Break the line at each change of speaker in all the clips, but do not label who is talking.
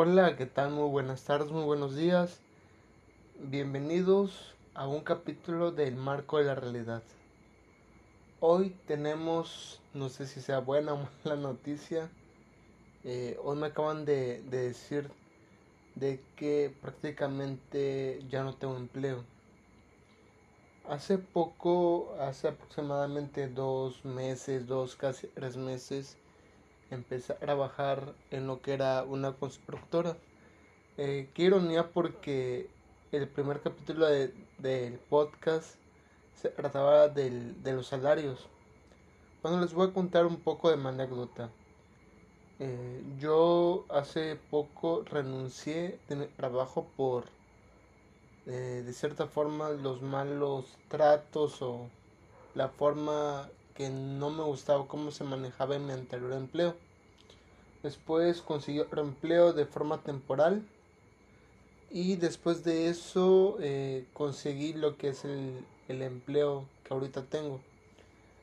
Hola, ¿qué tal? Muy buenas tardes, muy buenos días. Bienvenidos a un capítulo del marco de la realidad. Hoy tenemos, no sé si sea buena o mala noticia, eh, hoy me acaban de, de decir de que prácticamente ya no tengo empleo. Hace poco, hace aproximadamente dos meses, dos casi tres meses, empecé a trabajar en lo que era una constructora. Eh, qué ironía porque el primer capítulo de, del podcast se trataba del, de los salarios. Bueno, les voy a contar un poco de mi anécdota. Eh, yo hace poco renuncié de mi trabajo por, eh, de cierta forma, los malos tratos o la forma que no me gustaba cómo se manejaba en mi anterior empleo. Después consiguió otro empleo de forma temporal. Y después de eso eh, conseguí lo que es el, el, empleo que ahorita tengo.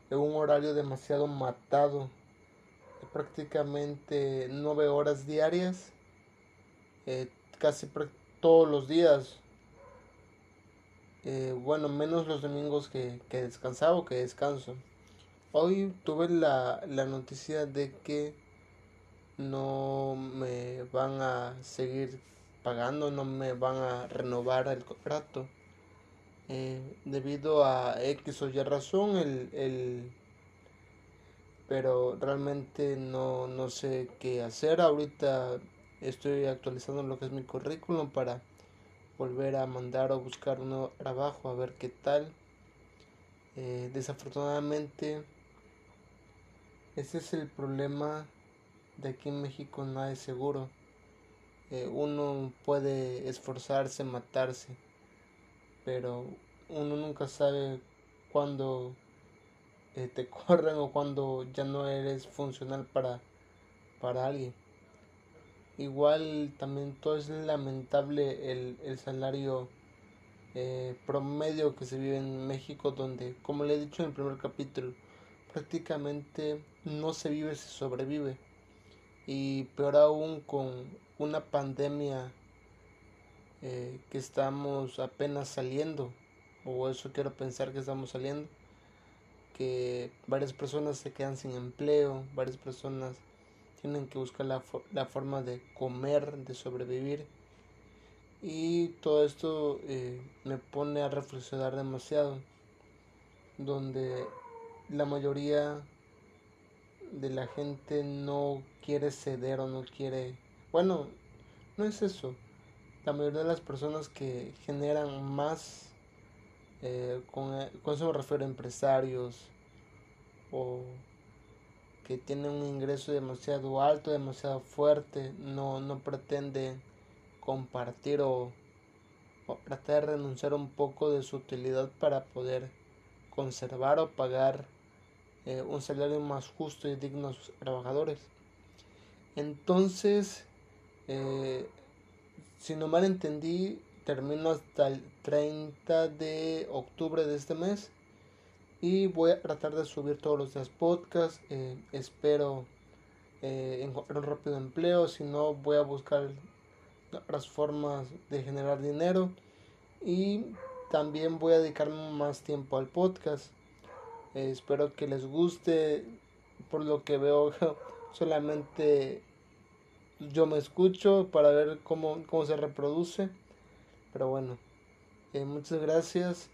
En un horario demasiado matado. Prácticamente nueve horas diarias. Eh, casi todos los días. Eh, bueno, menos los domingos que, que descansaba o que descanso. Hoy tuve la, la noticia de que no me van a seguir pagando, no me van a renovar el contrato. Eh, debido a X o Y razón, el, el, pero realmente no, no sé qué hacer. Ahorita estoy actualizando lo que es mi currículum para volver a mandar o buscar un nuevo trabajo, a ver qué tal. Eh, desafortunadamente, ese es el problema de aquí en México no es seguro. Eh, uno puede esforzarse, matarse, pero uno nunca sabe cuándo eh, te corren o cuando ya no eres funcional para, para alguien. Igual también todo es lamentable el, el salario eh, promedio que se vive en México donde, como le he dicho en el primer capítulo, prácticamente no se vive, se sobrevive. Y peor aún con una pandemia eh, que estamos apenas saliendo o eso quiero pensar que estamos saliendo que varias personas se quedan sin empleo varias personas tienen que buscar la, la forma de comer de sobrevivir. Y todo esto eh, me pone a reflexionar demasiado donde la mayoría de la gente no quiere ceder o no quiere... Bueno, no es eso. La mayoría de las personas que generan más, eh, con, con eso me refiero a empresarios o que tienen un ingreso demasiado alto, demasiado fuerte, no, no pretenden compartir o, o tratar de renunciar un poco de su utilidad para poder conservar o pagar eh, un salario más justo y digno a sus trabajadores. Entonces, eh, si no mal entendí, termino hasta el 30 de octubre de este mes y voy a tratar de subir todos los días podcast. Eh, espero encontrar un rápido empleo, si no voy a buscar otras formas de generar dinero y también voy a dedicarme más tiempo al podcast. Espero que les guste. Por lo que veo, solamente yo me escucho para ver cómo, cómo se reproduce. Pero bueno, eh, muchas gracias.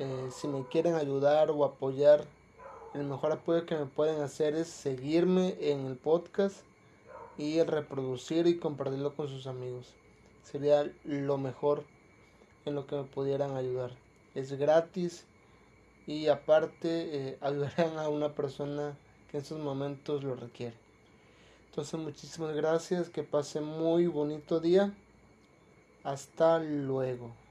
Eh, si me quieren ayudar o apoyar, el mejor apoyo que me pueden hacer es seguirme en el podcast y reproducir y compartirlo con sus amigos. Sería lo mejor en lo que me pudieran ayudar. Es gratis y aparte eh, ayudarán a una persona que en estos momentos lo requiere. Entonces muchísimas gracias, que pase muy bonito día. Hasta luego.